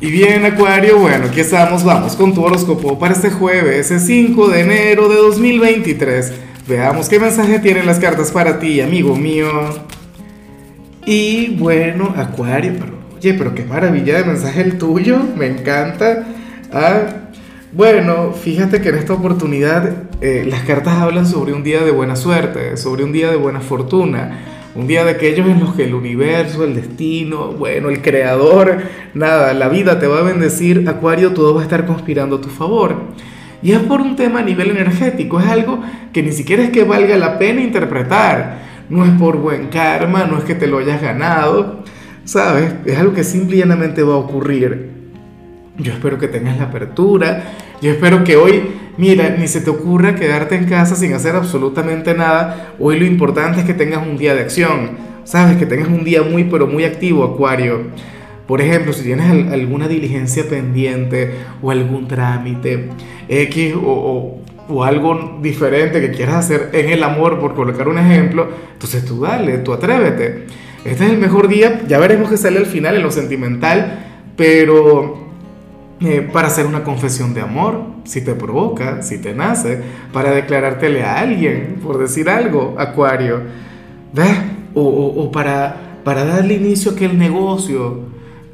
Y bien, Acuario, bueno, aquí estamos, vamos con tu horóscopo para este jueves, 5 de enero de 2023. Veamos qué mensaje tienen las cartas para ti, amigo mío. Y bueno, Acuario, pero, oye, pero qué maravilla de mensaje el tuyo, me encanta. Ah, bueno, fíjate que en esta oportunidad eh, las cartas hablan sobre un día de buena suerte, sobre un día de buena fortuna un día de aquellos en los que el universo, el destino, bueno, el creador, nada, la vida te va a bendecir, Acuario, todo va a estar conspirando a tu favor. Y es por un tema a nivel energético, es algo que ni siquiera es que valga la pena interpretar. No es por buen karma, no es que te lo hayas ganado, ¿sabes? Es algo que simple y llanamente va a ocurrir. Yo espero que tengas la apertura. Yo espero que hoy, mira, ni se te ocurra quedarte en casa sin hacer absolutamente nada. Hoy lo importante es que tengas un día de acción. Sabes, que tengas un día muy, pero muy activo, Acuario. Por ejemplo, si tienes alguna diligencia pendiente o algún trámite X o, o, algo diferente que quieras hacer en el amor, por colocar un ejemplo, entonces tú dale, tú atrévete. Este es el mejor día, ya veremos qué sale al final en lo sentimental, pero eh, para hacer una confesión de amor, si te provoca, si te nace, para declarártele a alguien, por decir algo, Acuario, ¿ves? O, o, para, para darle inicio a aquel negocio.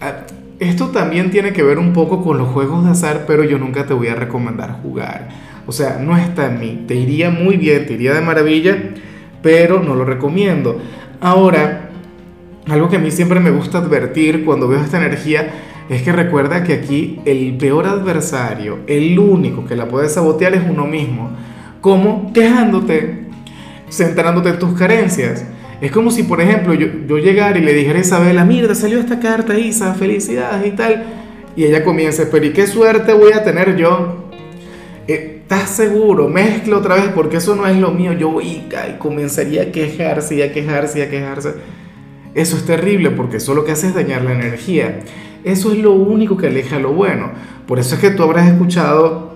Ah, esto también tiene que ver un poco con los juegos de azar, pero yo nunca te voy a recomendar jugar. O sea, no está en mí. Te iría muy bien, te iría de maravilla, pero no lo recomiendo. Ahora, algo que a mí siempre me gusta advertir cuando veo esta energía es que recuerda que aquí el peor adversario, el único que la puede sabotear es uno mismo. ¿Cómo? Quejándote, centrándote en tus carencias. Es como si, por ejemplo, yo, yo llegara y le dijera a Isabela, mira, salió esta carta, Isa, felicidades y tal. Y ella comienza, pero ¿y qué suerte voy a tener yo? Eh, ¿Estás seguro? Mezcla otra vez porque eso no es lo mío. Yo y, y comenzaría a quejarse y a quejarse y a quejarse. Eso es terrible porque eso lo que hace es dañar la energía. Eso es lo único que aleja lo bueno. Por eso es que tú habrás escuchado,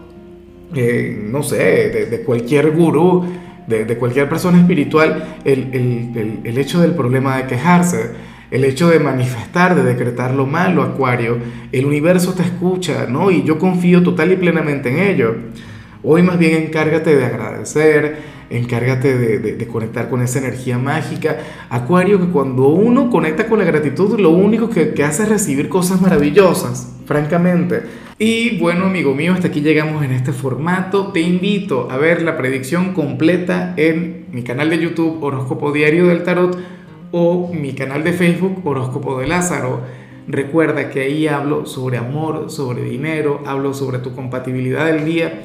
eh, no sé, de, cualquier gurú, de, cualquier persona espiritual, el, el, hecho del problema de quejarse, el hecho de manifestar, de decretar lo malo, Acuario. El universo te escucha, ¿no? Y yo confío total y plenamente en ello. Hoy más bien encárgate de agradecer, encárgate de, conectar con esa energía mágica. Acuario, que cuando uno conecta con la gratitud, lo único que, que hace es recibir cosas maravillosas, francamente. Y bueno, amigo mío, hasta aquí llegamos en este formato. Te invito a ver la predicción completa en mi canal de YouTube Horóscopo Diario del Tarot o mi canal de Facebook Horóscopo de Lázaro. Recuerda que ahí hablo sobre amor, sobre dinero, hablo sobre tu compatibilidad del día